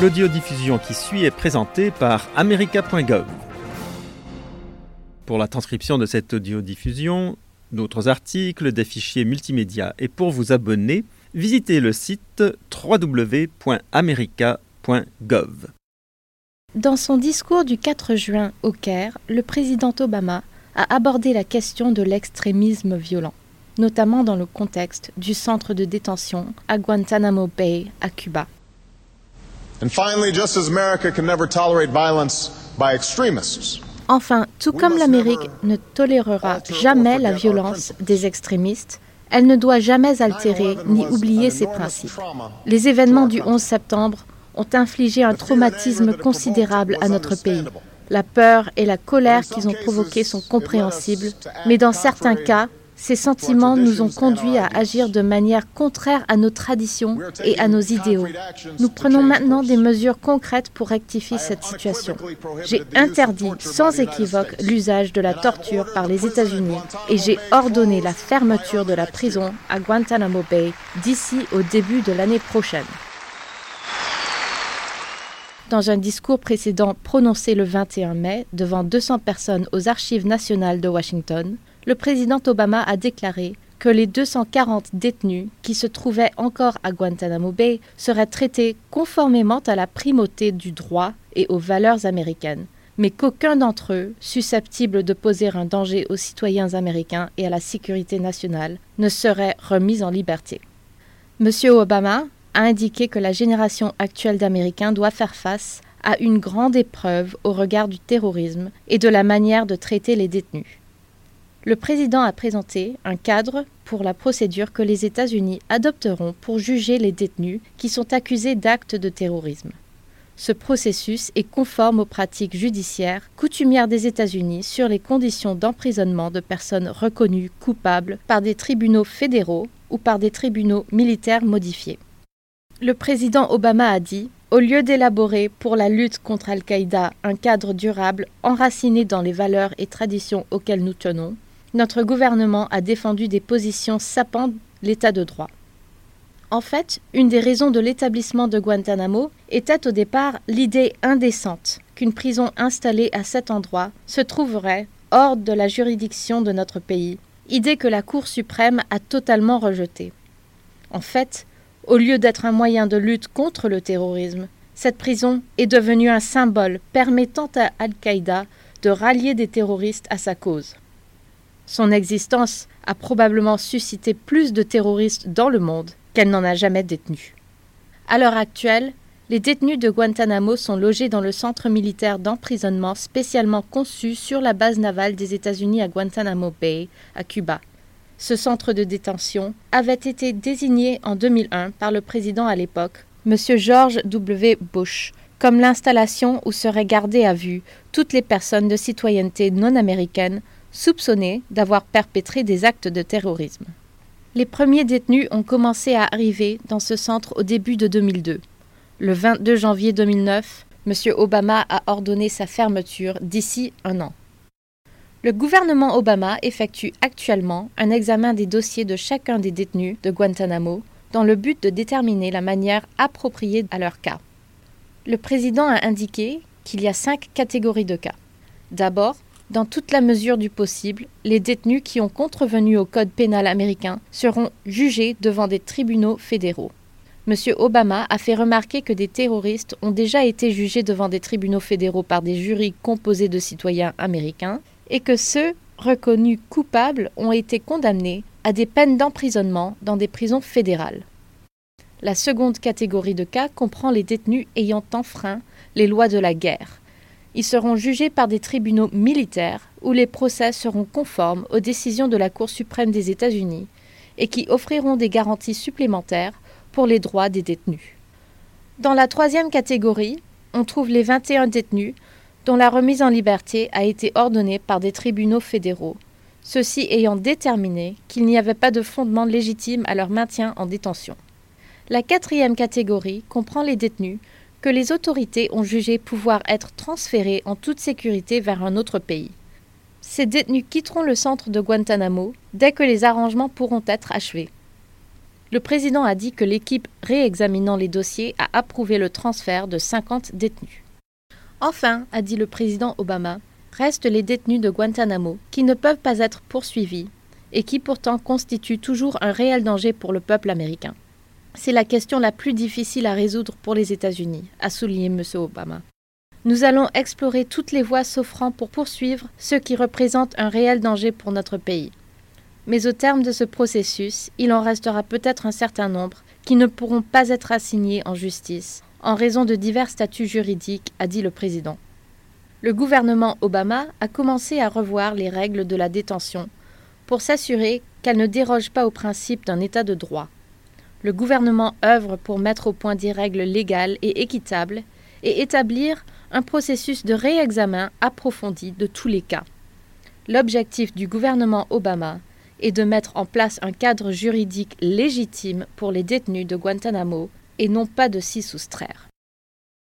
L'audiodiffusion qui suit est présentée par america.gov. Pour la transcription de cette audiodiffusion, d'autres articles, des fichiers multimédia et pour vous abonner, visitez le site www.america.gov. Dans son discours du 4 juin au Caire, le président Obama a abordé la question de l'extrémisme violent, notamment dans le contexte du centre de détention à Guantanamo Bay, à Cuba. Enfin, tout comme l'Amérique ne tolérera jamais la violence des extrémistes, elle ne doit jamais altérer ni oublier ses principes. Les événements du 11 septembre ont infligé un traumatisme considérable à notre pays. La peur et la colère qu'ils ont provoquées sont compréhensibles, mais dans certains cas, ces sentiments nous ont conduits à agir de manière contraire à nos traditions et à nos idéaux. Nous prenons maintenant des mesures concrètes pour rectifier cette situation. J'ai interdit sans équivoque l'usage de la torture par les États-Unis et j'ai ordonné la fermeture de la prison à Guantanamo Bay d'ici au début de l'année prochaine. Dans un discours précédent prononcé le 21 mai devant 200 personnes aux Archives nationales de Washington, le président Obama a déclaré que les 240 détenus qui se trouvaient encore à Guantanamo Bay seraient traités conformément à la primauté du droit et aux valeurs américaines, mais qu'aucun d'entre eux, susceptible de poser un danger aux citoyens américains et à la sécurité nationale, ne serait remis en liberté. M. Obama a indiqué que la génération actuelle d'Américains doit faire face à une grande épreuve au regard du terrorisme et de la manière de traiter les détenus le président a présenté un cadre pour la procédure que les États-Unis adopteront pour juger les détenus qui sont accusés d'actes de terrorisme. Ce processus est conforme aux pratiques judiciaires coutumières des États-Unis sur les conditions d'emprisonnement de personnes reconnues coupables par des tribunaux fédéraux ou par des tribunaux militaires modifiés. Le président Obama a dit au lieu d'élaborer pour la lutte contre Al-Qaïda un cadre durable enraciné dans les valeurs et traditions auxquelles nous tenons, notre gouvernement a défendu des positions sapant l'état de droit. En fait, une des raisons de l'établissement de Guantanamo était au départ l'idée indécente qu'une prison installée à cet endroit se trouverait hors de la juridiction de notre pays, idée que la Cour suprême a totalement rejetée. En fait, au lieu d'être un moyen de lutte contre le terrorisme, cette prison est devenue un symbole permettant à Al-Qaïda de rallier des terroristes à sa cause. Son existence a probablement suscité plus de terroristes dans le monde qu'elle n'en a jamais détenu. À l'heure actuelle, les détenus de Guantanamo sont logés dans le centre militaire d'emprisonnement spécialement conçu sur la base navale des États-Unis à Guantanamo Bay, à Cuba. Ce centre de détention avait été désigné en 2001 par le président à l'époque, M. George W. Bush, comme l'installation où seraient gardées à vue toutes les personnes de citoyenneté non américaine soupçonnés d'avoir perpétré des actes de terrorisme. Les premiers détenus ont commencé à arriver dans ce centre au début de 2002. Le 22 janvier 2009, M. Obama a ordonné sa fermeture d'ici un an. Le gouvernement Obama effectue actuellement un examen des dossiers de chacun des détenus de Guantanamo dans le but de déterminer la manière appropriée à leur cas. Le président a indiqué qu'il y a cinq catégories de cas. D'abord, dans toute la mesure du possible, les détenus qui ont contrevenu au Code pénal américain seront jugés devant des tribunaux fédéraux. M. Obama a fait remarquer que des terroristes ont déjà été jugés devant des tribunaux fédéraux par des jurys composés de citoyens américains et que ceux reconnus coupables ont été condamnés à des peines d'emprisonnement dans des prisons fédérales. La seconde catégorie de cas comprend les détenus ayant enfreint les lois de la guerre, ils seront jugés par des tribunaux militaires où les procès seront conformes aux décisions de la Cour suprême des États-Unis et qui offriront des garanties supplémentaires pour les droits des détenus. Dans la troisième catégorie, on trouve les 21 détenus dont la remise en liberté a été ordonnée par des tribunaux fédéraux, ceux-ci ayant déterminé qu'il n'y avait pas de fondement légitime à leur maintien en détention. La quatrième catégorie comprend les détenus que les autorités ont jugé pouvoir être transférés en toute sécurité vers un autre pays. Ces détenus quitteront le centre de Guantanamo dès que les arrangements pourront être achevés. Le président a dit que l'équipe réexaminant les dossiers a approuvé le transfert de 50 détenus. Enfin, a dit le président Obama, restent les détenus de Guantanamo qui ne peuvent pas être poursuivis et qui pourtant constituent toujours un réel danger pour le peuple américain. C'est la question la plus difficile à résoudre pour les États-Unis, a souligné M. Obama. Nous allons explorer toutes les voies s'offrant pour poursuivre ceux qui représentent un réel danger pour notre pays. Mais au terme de ce processus, il en restera peut-être un certain nombre qui ne pourront pas être assignés en justice en raison de divers statuts juridiques, a dit le président. Le gouvernement Obama a commencé à revoir les règles de la détention pour s'assurer qu'elles ne dérogent pas au principe d'un État de droit. Le gouvernement œuvre pour mettre au point des règles légales et équitables et établir un processus de réexamen approfondi de tous les cas. L'objectif du gouvernement Obama est de mettre en place un cadre juridique légitime pour les détenus de Guantanamo et non pas de s'y soustraire.